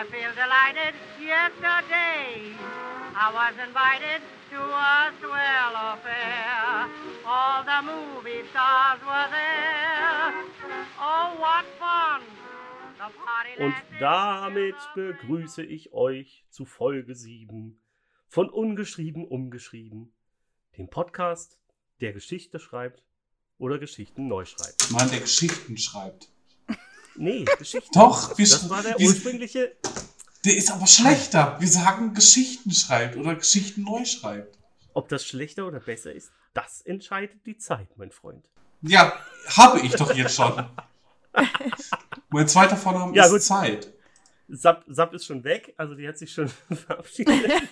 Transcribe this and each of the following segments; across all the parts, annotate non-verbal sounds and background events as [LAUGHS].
I feel delighted. Yesterday I was invited to a swell affair. All the movie stars were there. Oh, what fun! The party Und damit begrüße ich euch zu Folge 7 von Ungeschrieben umgeschrieben, dem Podcast, der Geschichte schreibt oder Geschichten neu schreibt. Mann, der Geschichten schreibt. Nee, Geschichten. Doch, wir Das war der wir- ursprüngliche. Der ist aber schlechter. Wir sagen Geschichten schreibt oder Geschichten neu schreibt. Ob das schlechter oder besser ist, das entscheidet die Zeit, mein Freund. Ja, habe ich doch jetzt schon. [LAUGHS] mein zweiter Vorname Ja, ist gut. Zeit. Sap, Sap ist schon weg, also die hat sich schon [LAUGHS] verabschiedet. [LAUGHS]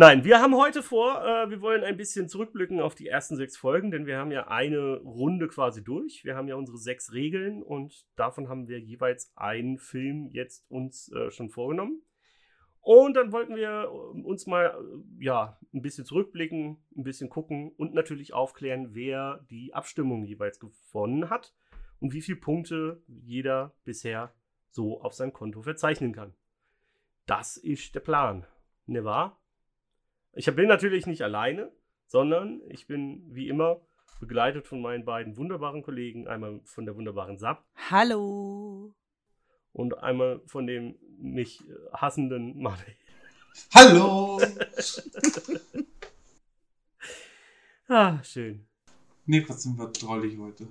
Nein, wir haben heute vor, äh, wir wollen ein bisschen zurückblicken auf die ersten sechs Folgen, denn wir haben ja eine Runde quasi durch. Wir haben ja unsere sechs Regeln und davon haben wir jeweils einen Film jetzt uns äh, schon vorgenommen. Und dann wollten wir äh, uns mal äh, ja ein bisschen zurückblicken, ein bisschen gucken und natürlich aufklären, wer die Abstimmung jeweils gewonnen hat und wie viele Punkte jeder bisher so auf sein Konto verzeichnen kann. Das ist der Plan. Ne wahr? Ich bin natürlich nicht alleine, sondern ich bin wie immer begleitet von meinen beiden wunderbaren Kollegen, einmal von der wunderbaren Sap Hallo. und einmal von dem mich äh, hassenden Manuel. Hallo! [LAUGHS] Ah, schön. Nee, was sind wir drollig heute?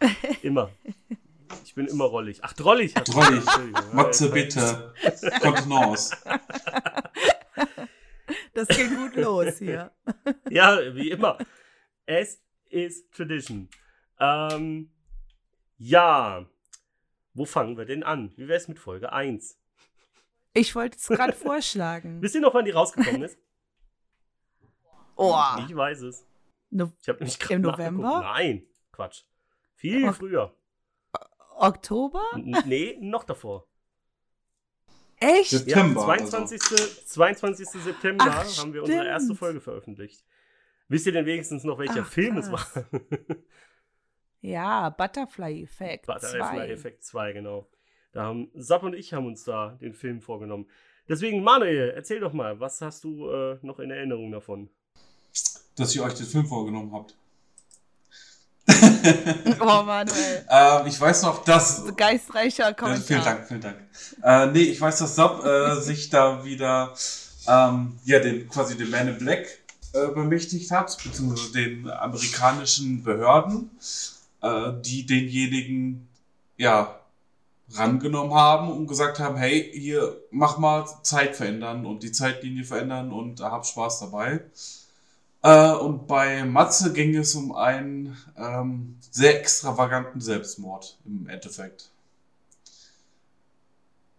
[LAUGHS] Immer. Ich bin immer rollig. Ach, drollig. Drollig. Matze, bitte. [LAUGHS] Kontenance. Das geht gut los hier. [LAUGHS] Ja, wie immer. Es ist Tradition. Ähm, ja. Wo fangen wir denn an? Wie wäre es mit Folge 1? Ich wollte es gerade [LAUGHS] vorschlagen. Wisst ihr noch, wann die rausgekommen ist? Oh, Ich weiß es. no Ich habe nämlich gerade Im. November? Nein, Quatsch. Viel Ok- früher. Oktober? N nee, noch davor. Echt? Das- Ja, September 22. 22. September Ach, haben wir unsere erste. Folge veröffentlicht. Wisst ihr denn wenigstens noch, welcher Ach, Film es krass. war? [LAUGHS] Ja, Butterfly-Effekt. Butterfly Effect 2, genau. Da haben Sap und ich haben uns da den Film vorgenommen. Deswegen, Manuel, erzähl doch mal, was hast du äh, noch in Erinnerung davon? Dass ihr euch den Film vorgenommen habt. [LAUGHS] Oh, Manuel. Ähm, ich weiß noch, dass. Geistreicher Kommentar. vielen Dank, vielen Dank. Äh, nee, ich weiß, dass Sab äh, sich da wieder ähm, ja, den, quasi den Man in Black äh, bemächtigt hat, beziehungsweise den amerikanischen Behörden, äh, die denjenigen ja rangenommen haben und gesagt haben, hey, hier mach mal Zeit verändern und die Zeitlinie verändern und hab Spaß dabei. Äh, und bei Matze ging es um einen ähm, sehr extravaganten Selbstmord im Endeffekt.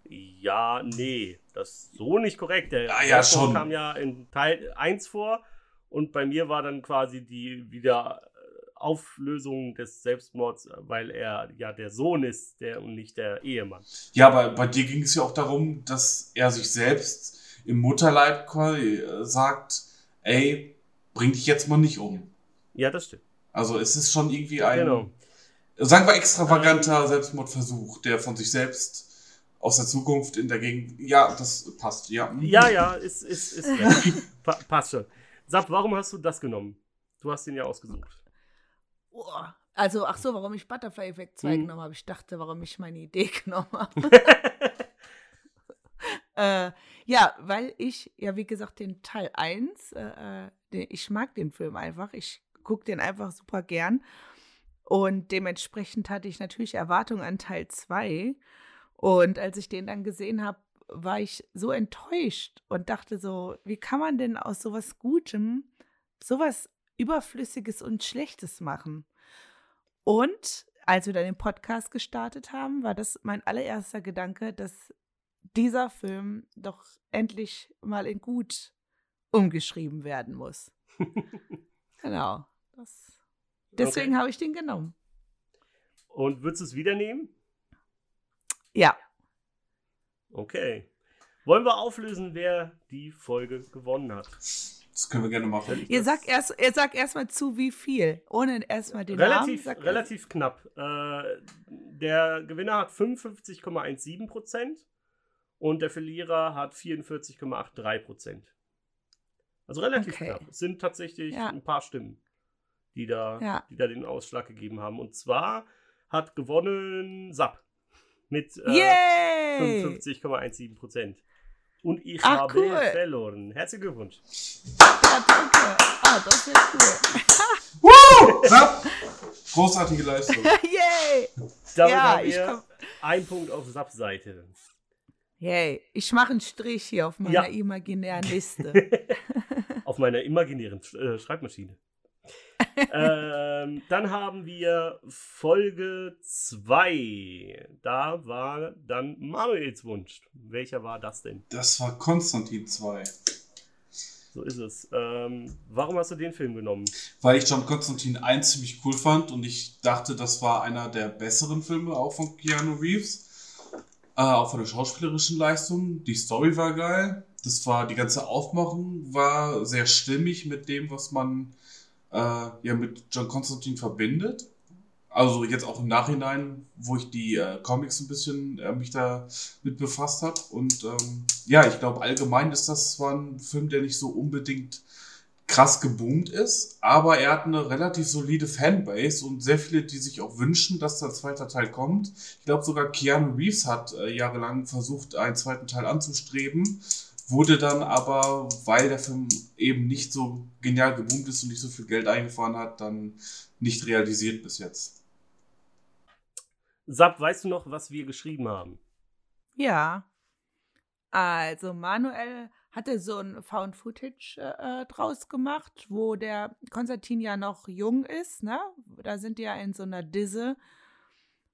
Ja, nee, das ist so nicht korrekt. Der Ja, ja, schon. kam ja in Teil 1 vor und bei mir war dann quasi die wieder äh, Auflösung des Selbstmords, weil er ja der Sohn ist der, und nicht der Ehemann. Ja, aber bei dir ging es ja auch darum, dass er sich selbst im Mutterleib äh, sagt, ey, bring dich jetzt mal nicht um. Ja, das stimmt. Also es ist schon irgendwie ein, Genau. sagen wir, extravaganter Selbstmordversuch, der von sich selbst aus der Zukunft in der Gegend, ja, das passt, ja. Mhm. Ja, ja, ist, ist, ist ja. pa passt schon. Sag, warum hast du das genommen? Du hast ihn ja ausgesucht. Oh, also, ach so, warum ich Butterfly-Effekt 2 Mhm. genommen habe. Ich dachte, warum ich meine Idee [LAUGHS] genommen habe. [LAUGHS] äh, ja, weil ich, ja, wie gesagt, den Teil 1, äh, äh, ich mag den Film einfach. Ich gucke den einfach super gern. Und dementsprechend hatte ich natürlich Erwartungen an Teil 2. Und als ich den dann gesehen habe, war ich so enttäuscht und dachte so, wie kann man denn aus sowas Gutem sowas Überflüssiges und Schlechtes machen? Und als wir dann den Podcast gestartet haben, war das mein allererster Gedanke, dass dieser Film doch endlich mal in gut umgeschrieben werden muss. [LAUGHS] genau. Das, deswegen Okay. habe ich den genommen. Und würdest du es wieder nehmen? Ja. Okay. Wollen wir auflösen, wer die Folge gewonnen hat? Das können wir gerne machen. Ihr sagt erst, ihr sagt erstmal zu wie viel, ohne erstmal den relativ, Namen. Sagt relativ knapp. Äh, der Gewinner hat 55,17% und der Verlierer hat 44,83%. Also relativ Okay. knapp. Es sind tatsächlich Ja. ein paar Stimmen, die da, Ja. die da den Ausschlag gegeben haben. Und zwar hat gewonnen Sapp mit äh, Yay! 55,17%. Und ich Ach, habe cool. verloren. Herzlichen Glückwunsch. Ja, danke. Ah, das ist cool. [LAUGHS] Ja, großartige Leistung. [LAUGHS] Yay! Damit ja, haben ich wir komm. ein Punkt auf Sapp-Seite. Yay. Ich mache einen Strich hier auf meiner Ja. imaginären Liste. [LAUGHS] auf meiner imaginären äh, Schreibmaschine. [LAUGHS] ähm, dann haben wir Folge 2. Da war dann Manuels Wunsch. Welcher war das denn? Das war Konstantin 2. So ist es. Ähm, warum hast du den Film genommen? Weil ich John Konstantin 1 ziemlich cool fand und ich dachte, das war einer der besseren Filme auch von Keanu Reeves. Äh, auch von der schauspielerischen Leistung. Die Story war geil. Das war, die ganze Aufmachung war sehr stimmig mit dem, was man äh, ja mit John Constantine verbindet. Also jetzt auch im Nachhinein, wo ich die äh, Comics ein bisschen äh, mich da mit befasst habe. Und ähm, ja, ich glaube allgemein ist das zwar ein Film, der nicht so unbedingt krass geboomt ist, aber er hat eine relativ solide Fanbase und sehr viele, die sich auch wünschen, dass der zweite Teil kommt. Ich glaube sogar Keanu Reeves hat äh, jahrelang versucht, einen zweiten Teil anzustreben, wurde dann aber, weil der Film eben nicht so genial geboomt ist und nicht so viel Geld eingefahren hat, dann nicht realisiert bis jetzt. Sab, weißt du noch, was wir geschrieben haben? Ja. Also Manuel hatte so ein Found Footage äh, äh, draus gemacht, wo der Konstantin ja noch jung ist, ne? Da sind die ja in so einer Disse,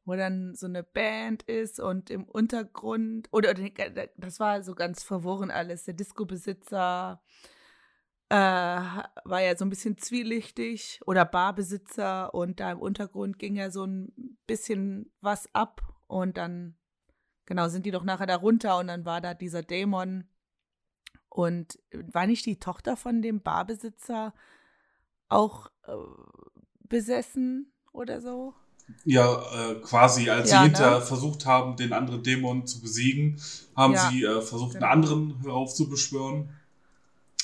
wo dann so eine Band ist und im Untergrund, oder das war so ganz verworren alles. Der Disco-Besitzer äh, war ja so ein bisschen zwielichtig oder Barbesitzer und da im Untergrund ging ja so ein bisschen was ab und dann Genau, sind die doch nachher da runter und dann war da dieser Dämon. Und war nicht die Tochter von dem Barbesitzer auch äh, besessen oder so? Ja, äh, quasi, als Ja, sie hinter ne? versucht haben, den anderen Dämon zu besiegen, haben Ja, sie äh, versucht, genau. einen anderen heraufzubeschwören,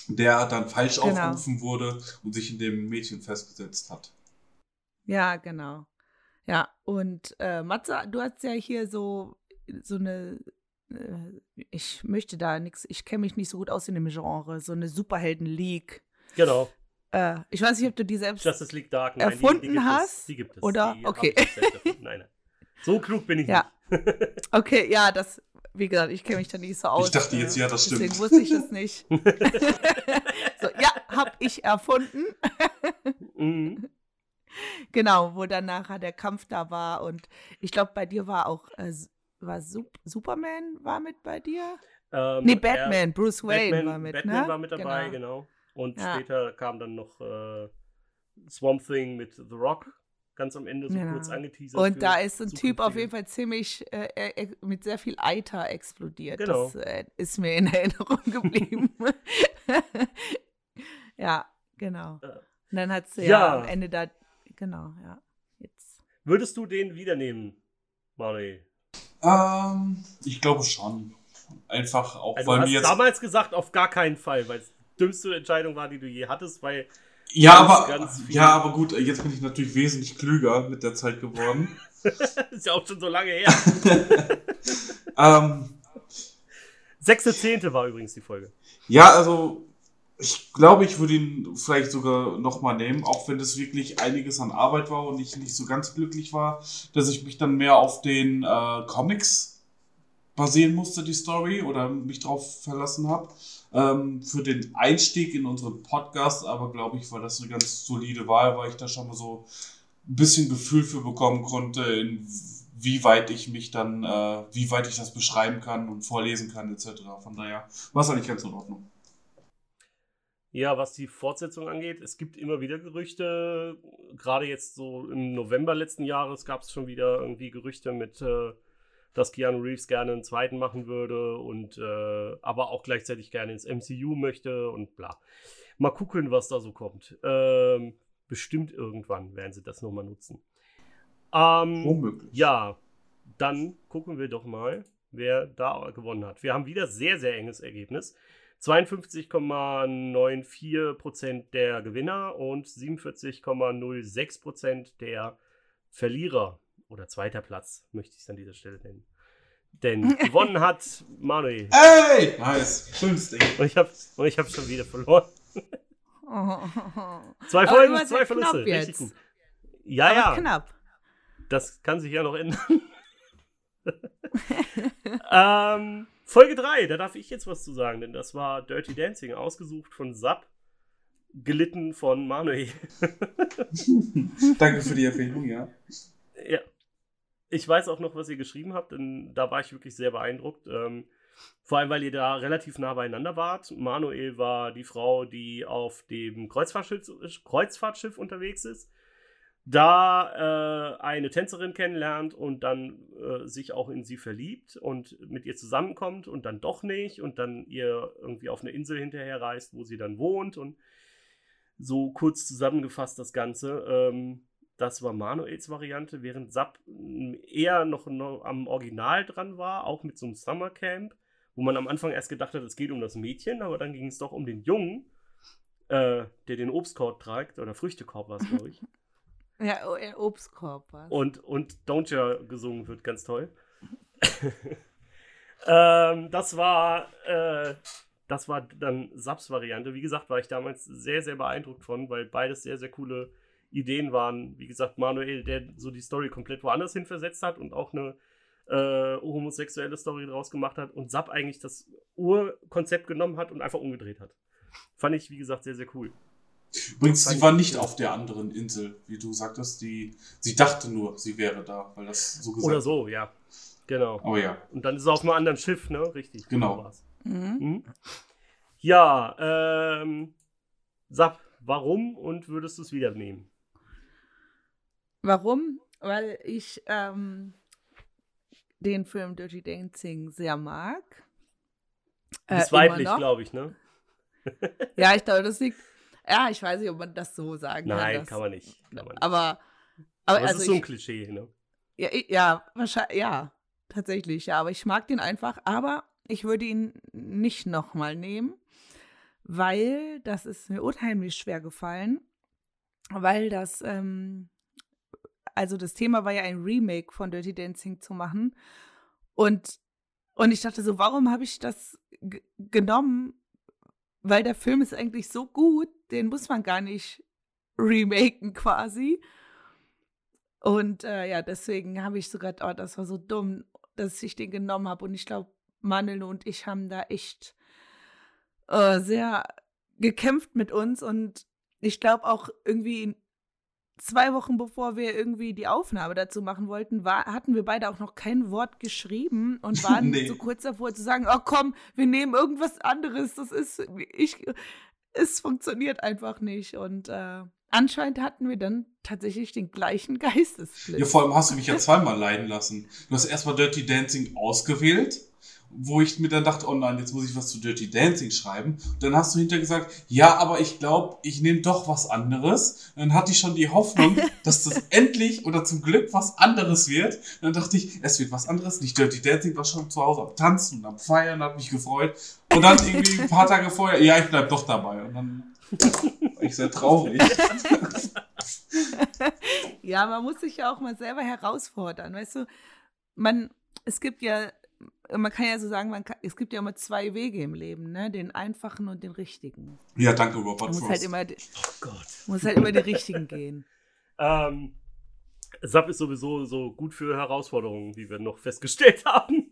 der dann falsch Genau. aufgerufen wurde und sich in dem Mädchen festgesetzt hat. Ja, genau. Ja, und äh, Matze, du hast ja hier so, so eine, äh, ich möchte da nichts, ich kenne mich nicht so gut aus in dem Genre, so eine Superhelden-League. Genau. Äh, ich weiß nicht, ob du die selbst Justice League Dark. Nein, Erfunden die, die gibt hast? Es, die gibt es. Oder? Die Okay. ich. Nein, nein. So klug bin ich Ja. nicht. [LAUGHS] Okay, ja, das, wie gesagt, ich kenne mich da nicht so aus. dachte jetzt, äh, ja, das stimmt. Deswegen wusste ich es nicht. [LAUGHS] [LAUGHS] so, ja, hab ich erfunden. Mhm. Genau, wo dann nachher der Kampf da war. Und ich glaube, bei dir war auch, äh, war Sup Superman war mit bei dir? Ähm, Nee, er- Batman, Bruce Wayne Batman, war mit, Batman ne? war mit dabei, genau. Und Ja. später kam dann noch äh, Swamp Thing mit The Rock ganz am Ende so Genau. kurz angeteasert. Und da ist ein Typ auf jeden Fall ziemlich äh, mit sehr viel Eiter explodiert. Genau. Das äh, ist mir in [LAUGHS] Erinnerung geblieben. [LAUGHS] ja, genau. Äh, Und dann hat sie ja. ja. am Ende da, genau, ja. Jetzt. Würdest du den wiedernehmen, Manuel? Ähm, ich glaube schon. Einfach auch, Also, weil du mir hast jetzt. damals gesagt, auf gar keinen Fall, weil es dümmste Entscheidung war, die du je hattest, weil Ja, aber, ja, aber gut, jetzt bin ich natürlich wesentlich klüger mit der Zeit geworden. [LAUGHS] ist ja auch schon so lange her. [LAUGHS] ähm, 6.10. war übrigens die Folge. Ja, also ich glaube, ich würde ihn vielleicht sogar nochmal nehmen, auch wenn es wirklich einiges an Arbeit war und ich nicht so ganz glücklich war, dass ich mich dann mehr auf den äh, Comics basieren musste, die Story, oder mich drauf verlassen habe. Ähm, für den Einstieg in unseren Podcast, aber glaube ich, war das eine ganz solide Wahl, weil ich da schon mal so ein bisschen Gefühl für bekommen konnte, in wie weit ich mich dann, äh, wie weit ich das beschreiben kann und vorlesen kann, etc. Von daher war es eigentlich ganz in Ordnung. Ja, was die Fortsetzung angeht, es gibt immer wieder Gerüchte. Gerade jetzt so im November letzten Jahres gab es schon wieder irgendwie Gerüchte mit, äh, dass Keanu Reeves gerne einen zweiten machen würde und äh, aber auch gleichzeitig gerne ins MCU möchte und bla. Mal gucken, was da so kommt. Ähm, bestimmt irgendwann werden sie das nochmal nutzen. Ähm, Womöglich. ja, dann gucken wir doch mal, wer da gewonnen hat. Wir haben wieder sehr, sehr enges Ergebnis. 52,94% der Gewinner und 47,06% der Verlierer. Oder zweiter Platz, möchte ich es an dieser Stelle nennen. Denn [LAUGHS] gewonnen hat Manuel. Ey! Nice. Schönes Ding. Und ich habe hab schon wieder verloren. [LAUGHS] Zwei Folgen, zwei Verluste. knapp Richtig gut. Ja, Aber ja. knapp. Das kann sich ja noch ändern. [LAUGHS] ähm, Folge 3, da darf ich jetzt was zu sagen, denn das war Dirty Dancing, ausgesucht von Zapp, gelitten von Manuel. Danke für die Empfehlung, ja. Ich weiß auch noch, was ihr geschrieben habt, denn da war ich wirklich sehr beeindruckt. Ähm, vor allem, weil ihr da relativ nah beieinander wart. Manuel war die Frau, die auf dem Kreuzfahrtschiff, Kreuzfahrtschiff unterwegs ist. Da äh, eine Tänzerin kennenlernt und dann äh, sich auch in sie verliebt und mit ihr zusammenkommt und dann doch nicht und dann ihr irgendwie auf eine Insel hinterher reist, wo sie dann wohnt und so kurz zusammengefasst das Ganze. Ähm, das war Manuels Variante, während Zapp eher noch, noch am Original dran war, auch mit so einem Summercamp, wo man am Anfang erst gedacht hat, es geht um das Mädchen, aber dann ging es doch um den Jungen, äh, der den Obstkorb trägt, oder Früchtekorb war es, glaube ich. [LAUGHS] Ja, oh, ein Obstkorb was. Und, und Don't Ya gesungen wird ganz toll. [LAUGHS] ähm, das war, äh, das war dann Saps Variante. Wie gesagt, war ich damals sehr, sehr beeindruckt von, weil beides sehr, sehr coole Ideen waren. Wie gesagt, Manuel, der so die Story komplett woanders hin versetzt hat und auch eine äh, homosexuelle Story draus gemacht hat und Sap eigentlich das Urkonzept genommen hat und einfach umgedreht hat. Fand ich, wie gesagt, sehr, sehr cool. Übrigens, sie ich war nicht auf der anderen Insel, wie du sagtest. Die, sie dachte nur, sie wäre da, weil das so gesagt Oder so, ja. Genau. Aber ja, Und dann ist er auf einem anderen Schiff, ne? Richtig. Genau. Mhm. Mhm. Ja, ähm, Sap, warum und würdest du es wieder nehmen? Warum? Weil ich ähm, den Film Dirty Dancing sehr mag. Äh, immer weiblich, glaube ich, ne? [LAUGHS] Ja, ich glaube, das liegt. Ja, ich weiß nicht, ob man das so sagen kann. Nein, kann man nicht. Kann man nicht. Aber, Aber es also ist so ein ich, Klischee, ne? ja, ja, wahrscheinlich, ja, tatsächlich, ja. Aber ich mag den einfach. Aber ich würde ihn nicht nochmal nehmen, weil das ist mir unheimlich schwer gefallen, weil das, ähm, also das Thema war ja ein Remake von Dirty Dancing zu machen. Und, und ich dachte so, warum habe ich das genommen? Weil der Film ist eigentlich so gut, den muss man gar nicht remaken quasi. Und äh, ja, deswegen habe ich sogar, oh, das war so dumm, dass ich den genommen habe. Und ich glaube, Manel und ich haben da echt äh, sehr gekämpft mit uns. Und ich glaube auch irgendwie zwei Wochen bevor wir irgendwie die Aufnahme dazu machen wollten, war, hatten wir beide auch noch kein Wort geschrieben und [LAUGHS] waren Nee. so kurz davor zu sagen, oh komm, wir nehmen irgendwas anderes. Das ist, ich, es funktioniert einfach nicht. Und äh, anscheinend hatten wir dann tatsächlich den gleichen Geistesblitz. Ja, vor allem hast du mich ja [LAUGHS] zweimal leiden lassen. Du hast erstmal Dirty Dancing ausgewählt, wo ich mir dann dachte, oh nein, jetzt muss ich was zu Dirty Dancing schreiben. Und dann hast du hinterher gesagt, ja, aber ich glaube, ich nehme doch was anderes. Und dann hatte ich schon die Hoffnung, [LAUGHS] dass das endlich oder zum Glück was anderes wird. Und dann dachte ich, es wird was anderes, nicht Dirty Dancing, war schon zu Hause am Tanzen und am Feiern, hat mich gefreut. Und dann irgendwie ein paar Tage vorher, ja, ich bleib doch dabei. Und dann war ich sehr traurig. [LAUGHS] Ja, man muss sich ja auch mal selber herausfordern. Weißt du, man, es gibt ja, man kann ja so sagen, man kann, es gibt ja immer zwei Wege im Leben, ne? Den einfachen und den richtigen. Ja, danke, Robert Man muss Frost. halt immer, Oh Gott. muss halt immer den richtigen gehen. [LAUGHS] Ähm, SAP ist sowieso so gut für Herausforderungen, wie wir noch festgestellt haben.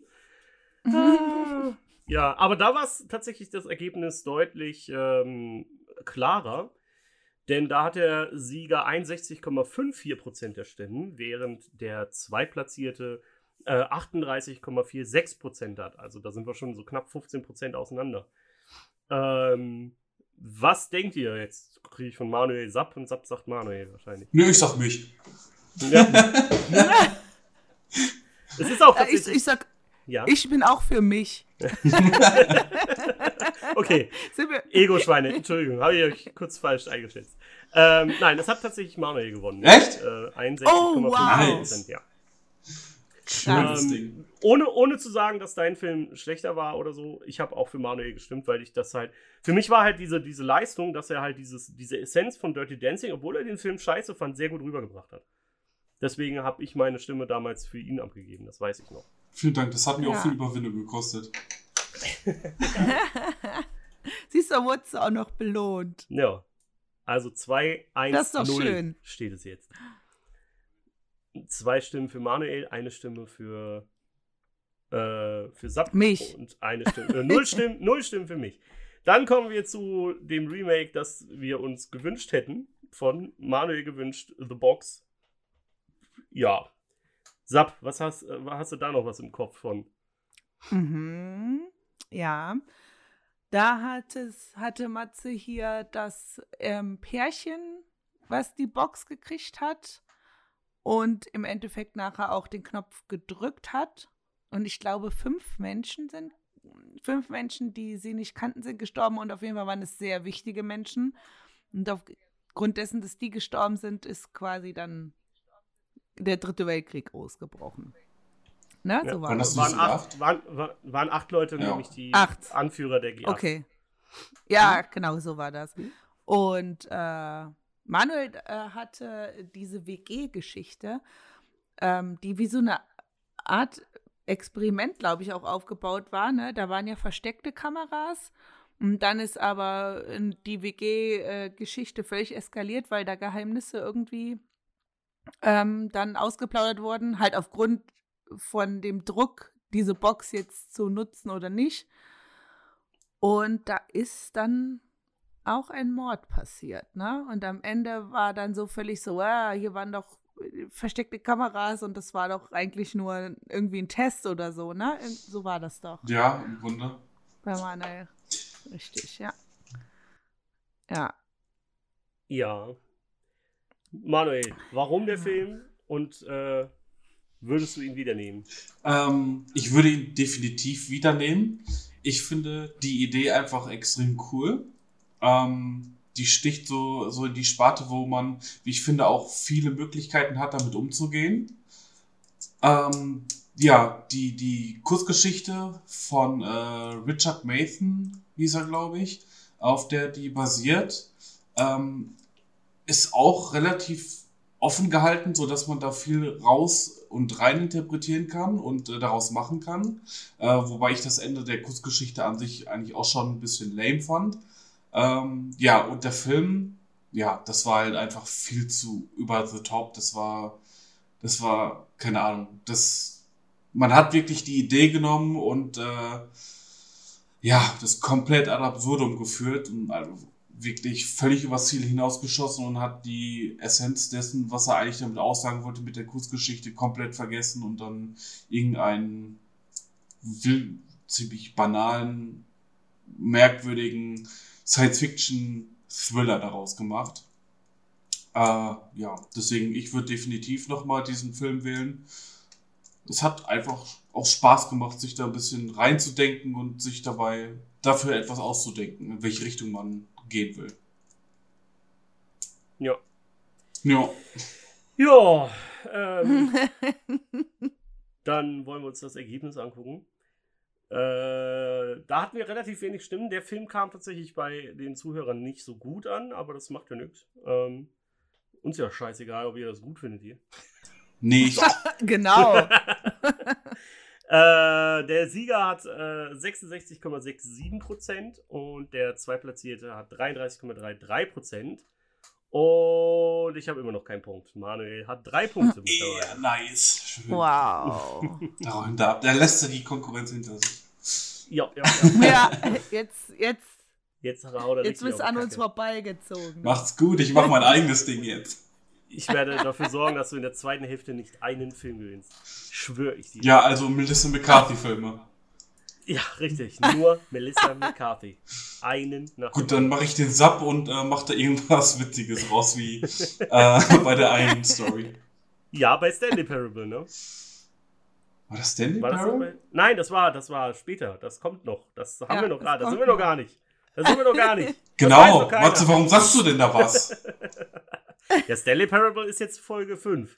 Ah. [LAUGHS] ja, aber da war es tatsächlich das Ergebnis deutlich ähm, klarer. Denn da hat der Sieger 61,54% der Stimmen, während der Zweitplatzierte äh, 38,46% hat. Also da sind wir schon so knapp 15% auseinander. Ähm, was denkt ihr jetzt? Kriege ich von Manuel Sapp und Sapp sagt Manuel wahrscheinlich. Nö, ich sag mich. Ja. [LAUGHS] es ist auch Äh, ich, tatsächlich. ich sag, ja, ich bin auch für mich. [LAUGHS] okay. Ego-Schweine, Entschuldigung, habe ich euch kurz falsch eingeschätzt. Ähm, nein, es hat tatsächlich Manuel gewonnen. Echt? Äh, 61,5 Oh, wow. Prozent, ja. Schönes Ähm, Ding. ohne, ohne zu sagen, dass dein Film schlechter war oder so, ich habe auch für Manuel gestimmt, weil ich das halt. Für mich war halt diese, diese Leistung, dass er halt dieses, diese Essenz von Dirty Dancing, obwohl er den Film scheiße fand, sehr gut rübergebracht hat. Deswegen habe ich meine Stimme damals für ihn abgegeben, das weiß ich noch. Vielen Dank, das hat mir Ja. auch viel Überwindung gekostet. [LAUGHS] Siehst du, wurdest du auch noch belohnt. Ja. Also 2, 1, Das ist doch 0 schön. steht es jetzt. Zwei Stimmen für Manuel, eine Stimme für, äh, für Sapp Mich. und eine Stimme. Äh, null, Stimmen, [LAUGHS] null Stimmen für mich. Dann kommen wir zu dem Remake, das wir uns gewünscht hätten. Von Manuel gewünscht, The Box. Ja. Sapp, was hast, äh, hast du da noch was im Kopf von? Mhm. Ja. Da hat es, hatte Matze hier das ähm, Pärchen, was die Box gekriegt hat und im Endeffekt nachher auch den Knopf gedrückt hat. Und ich glaube, fünf Menschen sind, fünf Menschen, die sie nicht kannten, sind gestorben und auf jeden Fall waren es sehr wichtige Menschen. Und aufgrund dessen, dass die gestorben sind, ist quasi dann der dritte Weltkrieg ausgebrochen. Ne? Ja, so war das. Waren acht, waren, waren, waren acht Leute, Ja. nämlich die Acht. Anführer der G8. Okay. Ja, genau, so war das. Und äh, Manuel äh, hatte diese WG-Geschichte, ähm, die wie so eine Art Experiment, glaube ich, auch aufgebaut war. Ne? Da waren ja versteckte Kameras. Und dann ist aber äh, die WG-Geschichte völlig eskaliert, weil da Geheimnisse irgendwie ähm, dann ausgeplaudert wurden, halt aufgrund von dem Druck, diese Box jetzt zu nutzen oder nicht. Und da ist dann auch ein Mord passiert, ne? Und am Ende war dann so völlig so, ah, hier waren doch äh, versteckte Kameras und das war doch eigentlich nur irgendwie ein Test oder so, ne? So war das doch Ja, im Grunde. bei Manuel. Richtig, ja. Ja. Ja. Manuel, warum der Film und äh, würdest du ihn wieder nehmen? Ähm, ich würde ihn definitiv wieder nehmen. Ich finde die Idee einfach extrem cool. Ähm, die sticht so, so in die Sparte, wo man, wie ich finde, auch viele Möglichkeiten hat, damit umzugehen. Ähm, ja, die, die Kurzgeschichte von äh, Richard Mathan, hieß er, glaube ich, auf der die basiert, ähm, ist auch relativ offen gehalten, so dass man da viel raus und rein interpretieren kann und äh, daraus machen kann. Äh, wobei ich das Ende der Kurzgeschichte an sich eigentlich auch schon ein bisschen lame fand. Ähm, ja, und der Film, ja, das war halt einfach viel zu über the top. Das war, das war, keine Ahnung, das, man hat wirklich die Idee genommen und äh, ja, das komplett ad absurdum geführt und also wirklich völlig übers Ziel hinausgeschossen und hat die Essenz dessen, was er eigentlich damit aussagen wollte mit der Kurzgeschichte, komplett vergessen und dann irgendeinen ziemlich banalen, merkwürdigen Science-Fiction-Thriller daraus gemacht. Äh, ja, deswegen, ich würde definitiv nochmal diesen Film wählen. Es hat einfach auch Spaß gemacht, sich da ein bisschen reinzudenken und sich dabei dafür etwas auszudenken, in welche Richtung man gehen will. Ja. Ja, Ja, [LAUGHS] ähm, dann wollen wir uns das Ergebnis angucken. Äh, da hatten wir relativ wenig Stimmen. Der Film kam tatsächlich bei den Zuhörern nicht so gut an, aber das macht ja nichts. Ähm, uns ja scheißegal, ob ihr das gut findet hier. nicht. [LAUGHS] genau. [LAUGHS] Äh, der Sieger hat äh, 66,67% und der Zweitplatzierte hat 33,33%. Und ich habe immer noch keinen Punkt. Manuel hat drei Punkte mit [LAUGHS] dabei. Ja, nice. Schön. Wow. [LAUGHS] Da, da, da lässt er die Konkurrenz hinter sich. Ja, ja, ja. [LAUGHS] Ja, jetzt, jetzt, Jetzt haut er jetzt bist an uns vorbeigezogen. Macht's gut, ich mach mein eigenes Ding jetzt. Ich werde dafür sorgen, dass du in der zweiten Hälfte nicht einen Film gewinnst. Schwöre ich dir. Ja, also Melissa McCarthy-Filme. Ja, richtig. Nur Melissa McCarthy. Einen nach Gut, dann mache ich den Sub und äh, mache da irgendwas Witziges raus, wie äh, [LAUGHS] bei der einen Story. Ja, bei Stanley Parable, ne? War das Stanley War das Parable? bei... Nein, das war, das war später. Das kommt noch. Das haben Ja, wir noch gerade. Das sind wir noch gar nicht. [LAUGHS] Das sind wir noch gar nicht. Genau. Matze, warum sagst du denn da was? [LAUGHS] Ja, Stanley Parable ist jetzt Folge 5.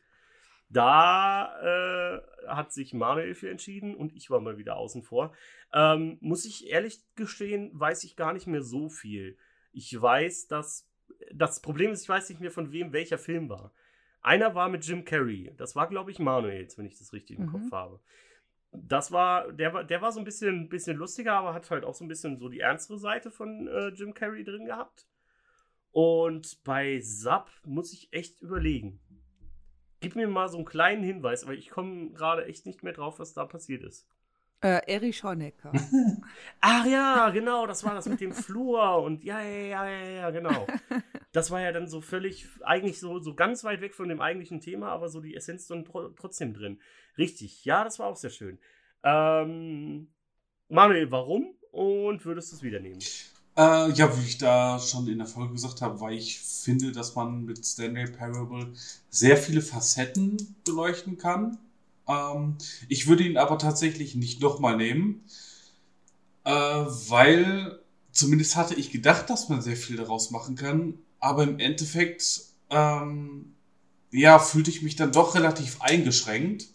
Da äh, hat sich Manuel für entschieden und ich war mal wieder außen vor. Ähm, muss ich ehrlich gestehen, weiß ich gar nicht mehr so viel. Ich weiß, dass das Problem ist, ich weiß nicht mehr von wem welcher Film war. Einer war mit Jim Carrey. Das war, glaube ich, Manuels, wenn ich das richtig im mhm. Kopf habe. Das war, der war, der war so ein bisschen, bisschen lustiger, aber hat halt auch so ein bisschen so die ernstere Seite von äh, Jim Carrey drin gehabt. Und bei Sub muss ich echt überlegen. Gib mir mal so einen kleinen Hinweis, aber ich komme gerade echt nicht mehr drauf, was da passiert ist. Äh, Erich Honecker. [LAUGHS] Ach ja, genau, das war das mit dem Flur und ja, ja, ja, ja, ja, genau. [LAUGHS] Das war ja dann so völlig, eigentlich so, so ganz weit weg von dem eigentlichen Thema, aber so die Essenz dann trotzdem drin. Richtig, ja, das war auch sehr schön. Ähm, Manuel, warum und würdest du es wieder nehmen? Äh, ja, wie ich da schon in der Folge gesagt habe, weil ich finde, dass man mit Stanley Parable sehr viele Facetten beleuchten kann. Ähm, ich würde ihn aber tatsächlich nicht nochmal nehmen, äh, weil zumindest hatte ich gedacht, dass man sehr viel daraus machen kann, aber im Endeffekt, ähm, ja, fühlte ich mich dann doch relativ eingeschränkt.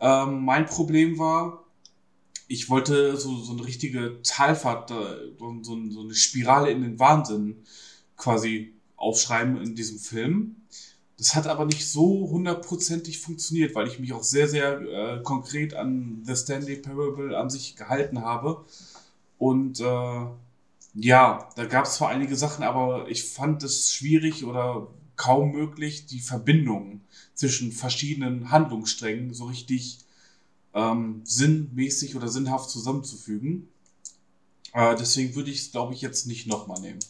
Ähm, mein Problem war, ich wollte so, so eine richtige Talfahrt, so, so, eine Spirale in den Wahnsinn quasi aufschreiben in diesem Film. Das hat aber nicht so hundertprozentig funktioniert, weil ich mich auch sehr, sehr äh, konkret an The Stanley Parable an sich gehalten habe. Und äh, ja, da gab es zwar einige Sachen, aber ich fand es schwierig oder kaum möglich, die Verbindung zwischen verschiedenen Handlungssträngen so richtig ähm, sinnmäßig oder sinnhaft zusammenzufügen. Äh, deswegen würde ich es, glaube ich, jetzt nicht nochmal nehmen.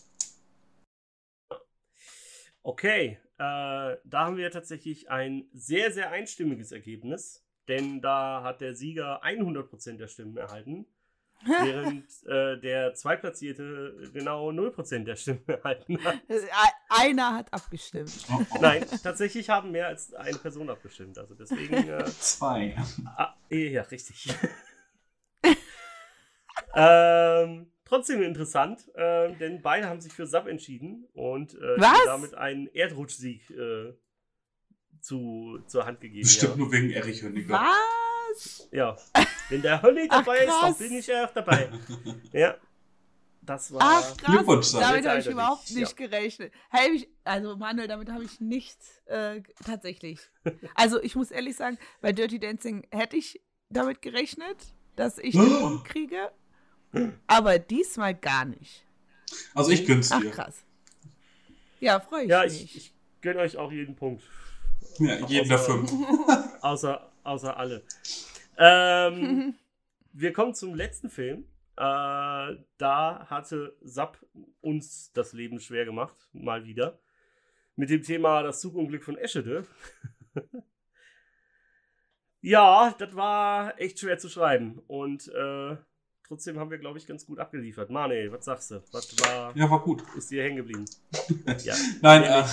Okay, äh, da haben wir tatsächlich ein sehr, sehr einstimmiges Ergebnis, denn da hat der Sieger 100% der Stimmen erhalten, [LAUGHS] während äh, der Zweitplatzierte genau 0% der Stimmen [LAUGHS] erhalten hat. Einer hat abgestimmt. Oh, oh. Nein, tatsächlich haben mehr als eine Person abgestimmt, also deswegen... Äh, [LAUGHS] Zwei. Ah, ja, richtig. ähm, trotzdem interessant, äh, denn beide haben sich für Sub entschieden und äh, damit einen Erdrutschsieg äh, zu, zur Hand gegeben. Bestimmt ja. nur wegen Erich Höniger. Was? Ja. Wenn der Hönig dabei ist, dann bin ich ja auch dabei. [LAUGHS] ja. Das war Ach, krass. Damit habe ich überhaupt nicht ja. gerechnet. Hey, ich, also Manuel, damit habe ich nicht äh, tatsächlich. Also ich muss ehrlich sagen, bei Dirty Dancing hätte ich damit gerechnet, dass ich den Punkt kriege. Aber diesmal gar nicht. Also ich gönn's dir. Ach krass. Ja, freue ich ja, mich. Ja, ich, ich gönne euch auch jeden Punkt. Ja, jeden der fünf. [LAUGHS] Außer, außer alle. Ähm, [LAUGHS] wir kommen zum letzten Film. Äh, da hatte Sapp uns das Leben schwer gemacht, mal wieder. Mit dem Thema das Zugunglück von Eschede. [LAUGHS] ja, das war echt schwer zu schreiben. Und äh, trotzdem haben wir, glaube ich, ganz gut abgeliefert. Mane, was sagst du? Was war, ja, war gut. Ist dir hängen geblieben? [LAUGHS] ja. Nein, äh,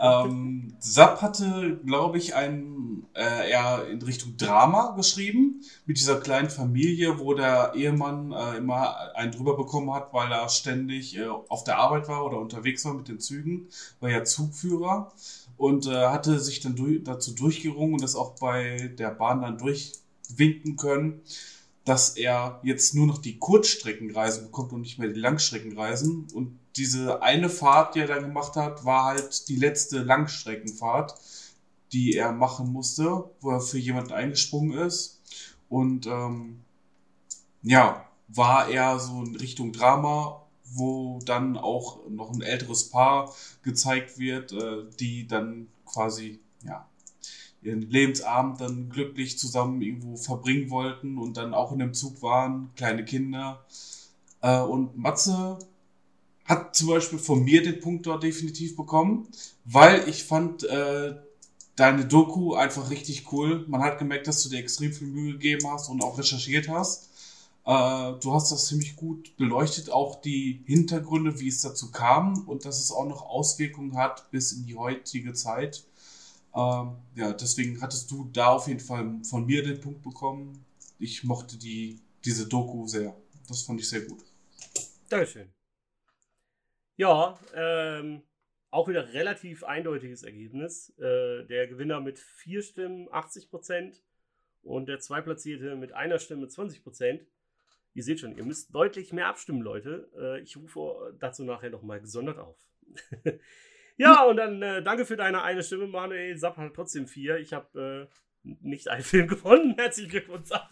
[LAUGHS] ähm, Sapp hatte, glaube ich, ein, äh, eher in Richtung Drama geschrieben. Mit dieser kleinen Familie, wo der Ehemann äh, immer einen drüber bekommen hat, weil er ständig äh, auf der Arbeit war oder unterwegs war mit den Zügen. War ja Zugführer. Und äh, hatte sich dann durch, dazu durchgerungen und das auch bei der Bahn dann durchwinken können dass er jetzt nur noch die Kurzstreckenreisen bekommt und nicht mehr die Langstreckenreisen. Und diese eine Fahrt, die er dann gemacht hat, war halt die letzte Langstreckenfahrt, die er machen musste, wo er für jemanden eingesprungen ist. Und ähm, ja, war er so in Richtung Drama, wo dann auch noch ein älteres Paar gezeigt wird, äh, die dann quasi ja ihren Lebensabend dann glücklich zusammen irgendwo verbringen wollten und dann auch in dem Zug waren, kleine Kinder. Äh, und Matze hat zum Beispiel von mir den Punkt dort definitiv bekommen, weil ich fand äh, deine Doku einfach richtig cool. Man hat gemerkt, dass du dir extrem viel Mühe gegeben hast und auch recherchiert hast. Äh, du hast das ziemlich gut beleuchtet, auch die Hintergründe, wie es dazu kam und dass es auch noch Auswirkungen hat bis in die heutige Zeit. Ähm, ja, deswegen hattest du da auf jeden Fall von mir den Punkt bekommen. Ich mochte die, diese Doku sehr. Das fand ich sehr gut. Dankeschön. Ja, ähm, auch wieder relativ eindeutiges Ergebnis. Äh, der Gewinner mit vier Stimmen 80 Prozent und der Zweitplatzierte mit einer Stimme 20 Prozent. Ihr seht schon, ihr müsst deutlich mehr abstimmen, Leute. Äh, ich rufe dazu nachher nochmal gesondert auf. [LAUGHS] ja, und dann äh, danke für deine eine Stimme, Manuel. Sapp hat trotzdem vier. Ich habe äh, nicht einen Film [LAUGHS] gewonnen. Herzlichen Glückwunsch, Sapp.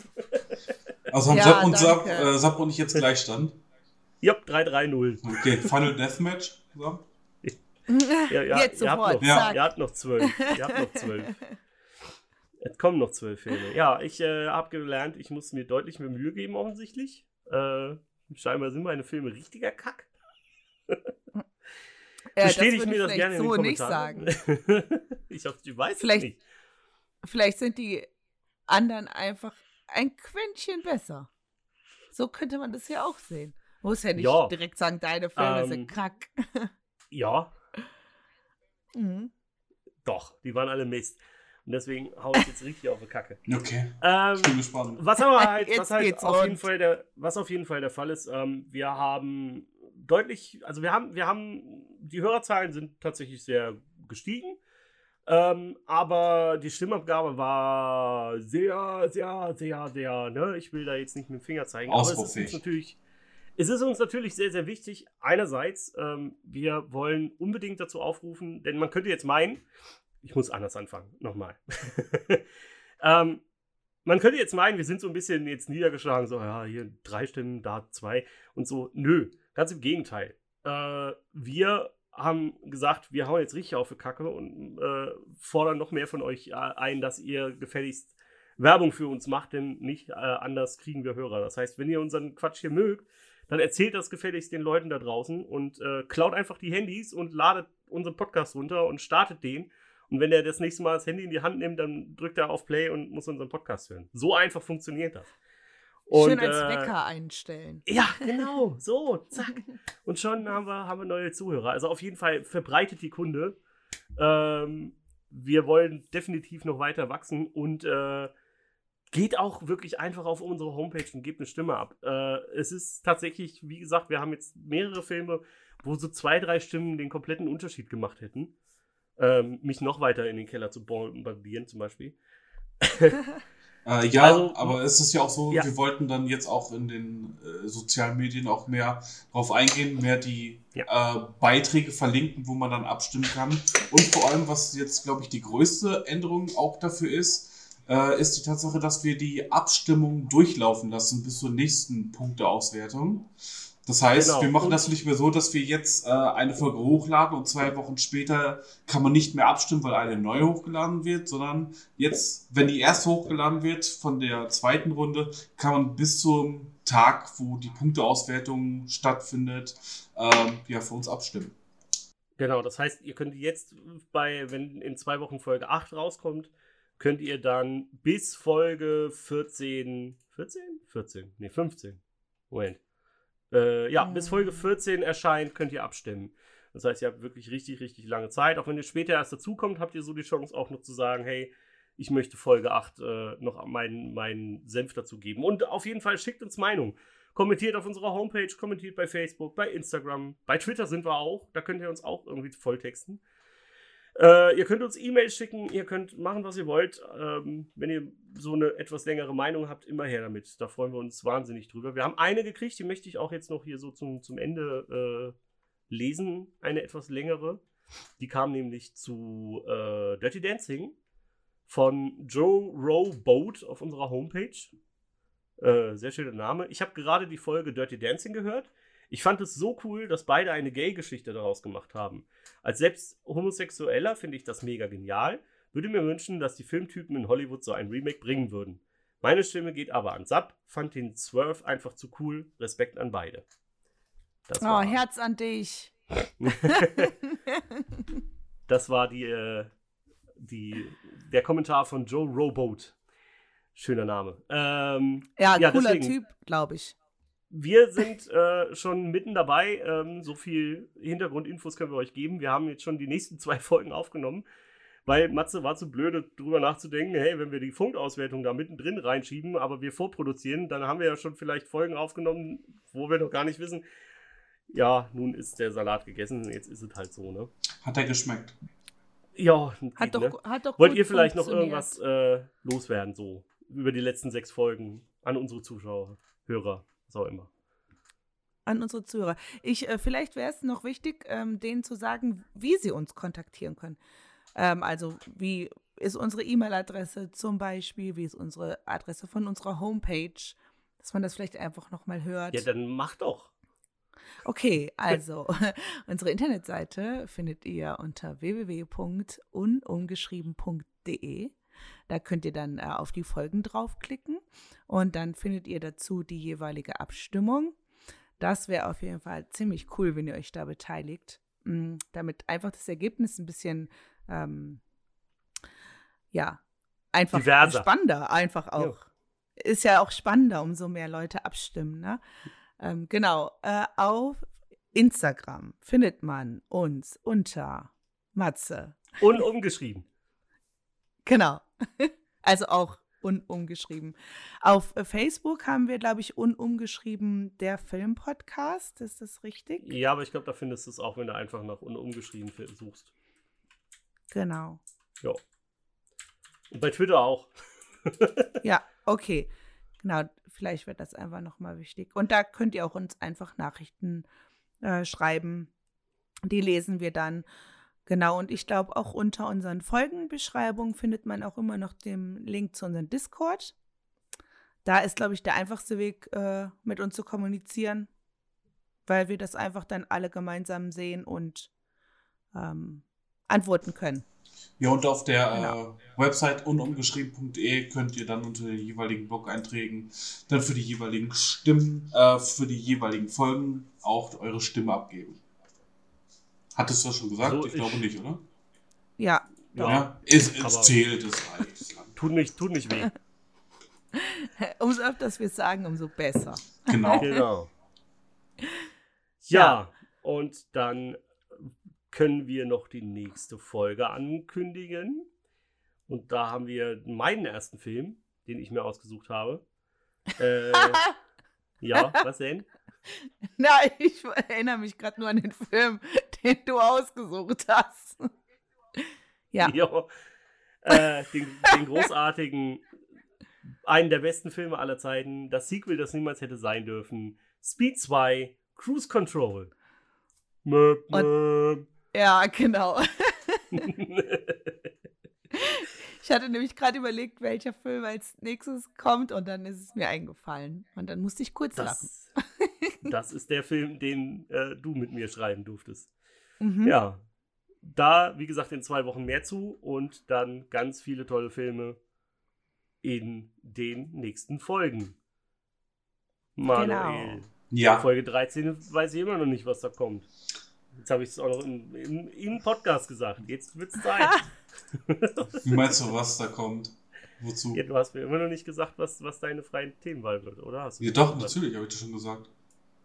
[LAUGHS] also haben Ja, Sapp, und Sapp, äh, Sapp und ich jetzt Gleichstand. Ja, 3-3-0. Okay, Final Deathmatch. So. [LAUGHS] Ja, ja, Jetzt ihr habt sofort, noch, Ja. Ihr habt noch zwölf. Ihr habt noch zwölf. Es kommen noch zwölf Filme. Ja, ich äh, habe gelernt, ich muss mir deutlich mehr Mühe geben, offensichtlich. Äh, scheinbar sind meine Filme richtiger Kack. Ja, Bestätigt würde mir das ich gerne in den so nicht Kommentaren. sagen. [LAUGHS] ich, hoffe, ich weiß Vielleicht- es nicht. Vielleicht sind die anderen einfach ein Quäntchen besser. So könnte man das ja auch sehen. Muss ja nicht Ja. direkt sagen, deine Filme Ähm, sind kack. [LAUGHS] Ja, Mhm. doch, die waren alle Mist. Und deswegen hau ich jetzt richtig auf die Kacke. [LAUGHS] Okay, Ähm, ich bin gespannt. Was aber halt, was halt geht's auf jeden. Fall der, was auf jeden Fall der Fall ist, ähm, wir haben deutlich, also wir haben, wir haben, die Hörerzahlen sind tatsächlich sehr gestiegen, ähm, aber die Stimmabgabe war sehr, sehr, sehr, sehr, ne, ich will da jetzt nicht mit dem Finger zeigen, aber es ist uns natürlich, es ist uns natürlich sehr, sehr wichtig. Einerseits, ähm, wir wollen unbedingt dazu aufrufen, denn man könnte jetzt meinen, ich muss anders anfangen, nochmal. [LAUGHS] ähm, man könnte jetzt meinen, wir sind so ein bisschen jetzt niedergeschlagen, so, ja, hier drei Stimmen, da zwei und so. Nö, ganz im Gegenteil. Äh, wir haben gesagt, wir hauen jetzt richtig auf die Kacke und äh, fordern noch mehr von euch äh, ein, dass ihr gefälligst Werbung für uns macht, denn nicht äh, anders kriegen wir Hörer. Das heißt, wenn ihr unseren Quatsch hier mögt, dann erzählt das gefälligst den Leuten da draußen und äh, klaut einfach die Handys und ladet unseren Podcast runter und startet den. Und wenn er das nächste Mal das Handy in die Hand nimmt, dann drückt er auf Play und muss unseren Podcast hören. So einfach funktioniert das. Und, Schön als äh, Wecker einstellen. Ja, genau, [LAUGHS] so, zack. Und schon haben wir, haben wir neue Zuhörer. Also auf jeden Fall verbreitet die Kunde. Ähm, wir wollen definitiv noch weiter wachsen und äh, geht auch wirklich einfach auf unsere Homepage und gebt eine Stimme ab. Äh, es ist tatsächlich, wie gesagt, wir haben jetzt mehrere Filme, wo so zwei, drei Stimmen den kompletten Unterschied gemacht hätten. Ähm, mich noch weiter in den Keller zu bombardieren, zum Beispiel. [LAUGHS] [LAUGHS] Äh, ja, Also, aber es ist ja auch so, ja. wir wollten dann jetzt auch in den äh, sozialen Medien auch mehr drauf eingehen, mehr die äh, Beiträge verlinken, wo man dann abstimmen kann. Und vor allem, was jetzt, glaube ich, die größte Änderung auch dafür ist, äh, ist die Tatsache, dass wir die Abstimmung durchlaufen lassen bis zur nächsten Punkteauswertung. Das heißt, Genau. wir machen Und- das nicht mehr so, dass wir jetzt äh, eine Folge hochladen und zwei Wochen später kann man nicht mehr abstimmen, weil eine neue hochgeladen wird, sondern jetzt, wenn die erste hochgeladen wird von der zweiten Runde, kann man bis zum Tag, wo die Punkteauswertung stattfindet, ähm, ja, für uns abstimmen. Genau, das heißt, ihr könnt jetzt bei, wenn in zwei Wochen Folge 8 rauskommt, könnt ihr dann bis Folge 14, 14? 14, nee, 15. Moment. Äh, ja, Mhm. bis Folge 14 erscheint, könnt ihr abstimmen. Das heißt, ihr habt wirklich richtig, richtig lange Zeit. Auch wenn ihr später erst dazukommt, habt ihr so die Chance auch noch zu sagen, hey, ich möchte Folge 8 äh, noch meinen, meinen Senf dazu geben. Und auf jeden Fall schickt uns Meinung. Kommentiert auf unserer Homepage, kommentiert bei Facebook, bei Instagram, bei Twitter sind wir auch. Da könnt ihr uns auch irgendwie volltexten. Äh, ihr könnt uns E-Mails schicken, ihr könnt machen, was ihr wollt. Ähm, wenn ihr so eine etwas längere Meinung habt, immer her damit. Da freuen wir uns wahnsinnig drüber. Wir haben eine gekriegt, die möchte ich auch jetzt noch hier so zum, zum Ende äh, lesen. Eine etwas längere. Die kam nämlich zu äh, Dirty Dancing von Joe Rowboat auf unserer Homepage. Äh, sehr schöner Name. Ich habe gerade die Folge Dirty Dancing gehört. Ich fand es so cool, dass beide eine Gay-Geschichte daraus gemacht haben. Als selbst Homosexueller finde ich das mega genial. Würde mir wünschen, dass die Filmtypen in Hollywood so ein Remake bringen würden. Meine Stimme geht aber an Sub, fand den Swerve einfach zu cool. Respekt an beide. Das Oh, war, Herz an dich. [LAUGHS] das war die, äh, die, der Kommentar von Joe Rowboat. Schöner Name. Ähm, ja, Ja, cooler deswegen. Typ, glaube ich. Wir sind äh, schon mitten dabei. Ähm, so viel Hintergrundinfos können wir euch geben. Wir haben jetzt schon die nächsten [LAUGHS] zwei Folgen aufgenommen, weil Matze war zu blöde, drüber nachzudenken, hey, wenn wir die Funkauswertung da mittendrin reinschieben, aber wir vorproduzieren, dann haben wir ja schon vielleicht Folgen aufgenommen, wo wir noch gar nicht wissen. ja, nun ist der Salat gegessen, jetzt ist es halt so, ne? Hat er geschmeckt? Ja, Hat geht, doch, ne? hat doch Wollt gut ihr vielleicht noch irgendwas äh, loswerden, so über die letzten sechs Folgen an unsere Zuschauer, Hörer, was auch immer? an unsere Zuhörer. Ich, äh, vielleicht wäre es noch wichtig, ähm, denen zu sagen, wie sie uns kontaktieren können. Ähm, also, wie ist unsere E-Mail-Adresse zum Beispiel, wie ist unsere Adresse von unserer Homepage, dass man das vielleicht einfach nochmal hört. Ja, dann mach doch. Okay, also [LAUGHS] unsere Internetseite findet ihr unter www.unumgeschrieben.de. Da könnt ihr dann äh, auf die Folgen draufklicken und dann findet ihr dazu die jeweilige Abstimmung. Das wäre auf jeden Fall ziemlich cool, wenn ihr euch da beteiligt, mm, damit einfach das Ergebnis ein bisschen, ähm, ja, einfach Diverser. spannender, einfach auch. Ist ja auch spannender, umso mehr Leute abstimmen, ne? Ähm, genau, äh, auf Instagram findet man uns unter Matze. Unumgeschrieben. Genau. [LAUGHS] Also auch unumgeschrieben. Auf äh, Facebook haben wir, glaube ich, unumgeschrieben der Filmpodcast. Ist das richtig? Ja, aber ich glaube, da findest du es auch, wenn du einfach nach unumgeschrieben suchst. Genau. Ja. Und bei Twitter auch. [LAUGHS] Ja, okay. Genau, vielleicht wird das einfach nochmal wichtig. Und da könnt ihr auch uns einfach Nachrichten äh, schreiben. Die lesen wir dann. Genau, und ich glaube, auch unter unseren Folgenbeschreibungen findet man auch immer noch den Link zu unserem Discord. Da ist, glaube ich, der einfachste Weg, äh, mit uns zu kommunizieren, weil wir das einfach dann alle gemeinsam sehen und ähm, antworten können. Ja, und auf der Genau. äh, Website unumgeschrieben.de könnt ihr dann unter den jeweiligen Blog-Einträgen dann für die jeweiligen Stimmen, äh, für die jeweiligen Folgen auch eure Stimme abgeben. Hattest du das schon gesagt? So, ich ich- glaube nicht, oder? Ja, Ja. Es, es aber- zählt, es reicht. [LAUGHS] Tut nicht, tut nicht weh. [LAUGHS] umso öfters wir es sagen, umso besser. Genau. [LAUGHS] Genau. Ja, und dann können wir noch die nächste Folge ankündigen. Und da haben wir meinen ersten Film, den ich mir ausgesucht habe. Äh, ja, was denn? Nein, ich erinnere mich gerade nur an den Film, [LAUGHS] den du ausgesucht hast. Ja, Ja. Äh, den, den großartigen, einen der besten Filme aller Zeiten, das Sequel, das niemals hätte sein dürfen. Speed 2, Cruise Control. Möp, möp. ja, genau. [LAUGHS] Ich hatte nämlich gerade überlegt, welcher Film als nächstes kommt und dann ist es mir eingefallen. Und dann musste ich kurz lachen. das, [LAUGHS] das ist der Film, den äh, du mit mir schreiben durftest. Mhm. Ja. Da, wie gesagt, in zwei Wochen mehr zu und dann ganz viele tolle Filme in den nächsten Folgen. Manuel. Ja, Folge 13 weiß ich immer noch nicht, was da kommt. Jetzt habe ich es auch noch im, im, im Podcast gesagt. Jetzt wird es Zeit. [LAUGHS] wie meinst du, was da kommt? Wozu? ja, du hast mir immer noch nicht gesagt, was, was deine freie Themenwahl wird, oder? Hast du Ja, doch, natürlich, habe ich das schon gesagt.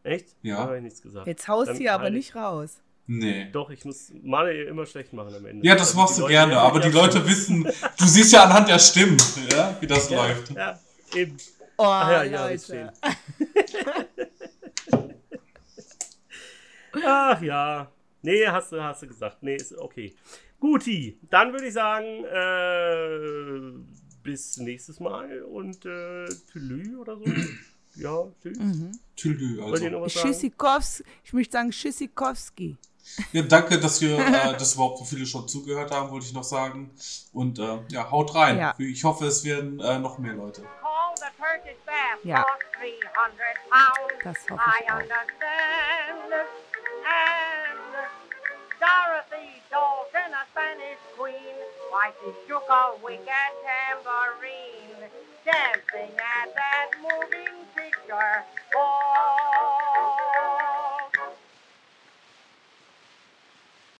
Echt? Ja. Da habe ich nichts gesagt. Jetzt haust du aber nicht raus. Nee. Doch, ich muss Manuel immer schlecht machen am Ende. Ja, das Also machst du Leute gerne, aber die Leute schon. wissen, du siehst ja anhand der Stimmen, ja, wie das Ja, läuft. ja, eben. Oh, Ach ja, ja, Leute. [LAUGHS] Ach ja. Nee, hast du, hast du gesagt. Nee, ist okay. Guti, dann würde ich sagen, äh, bis nächstes Mal und äh, Tülü oder so. Ja, tschüss. Mhm. Ihr also. Tschüssikowski. Ich möchte sagen Tschüssikowski. Ja, danke, dass wir, äh, [LAUGHS] dass überhaupt so viele schon zugehört haben, wollte ich noch sagen. Und äh, ja, haut rein. Ja. Ich hoffe, es werden äh, noch mehr Leute. Call the Turkish bath Ja. for 300 pounds. Das hoffe I ich auch. understand. And Dorothy Dalton, a Spanish queen, why she shook a wicked tambourine, dancing at that moving picture for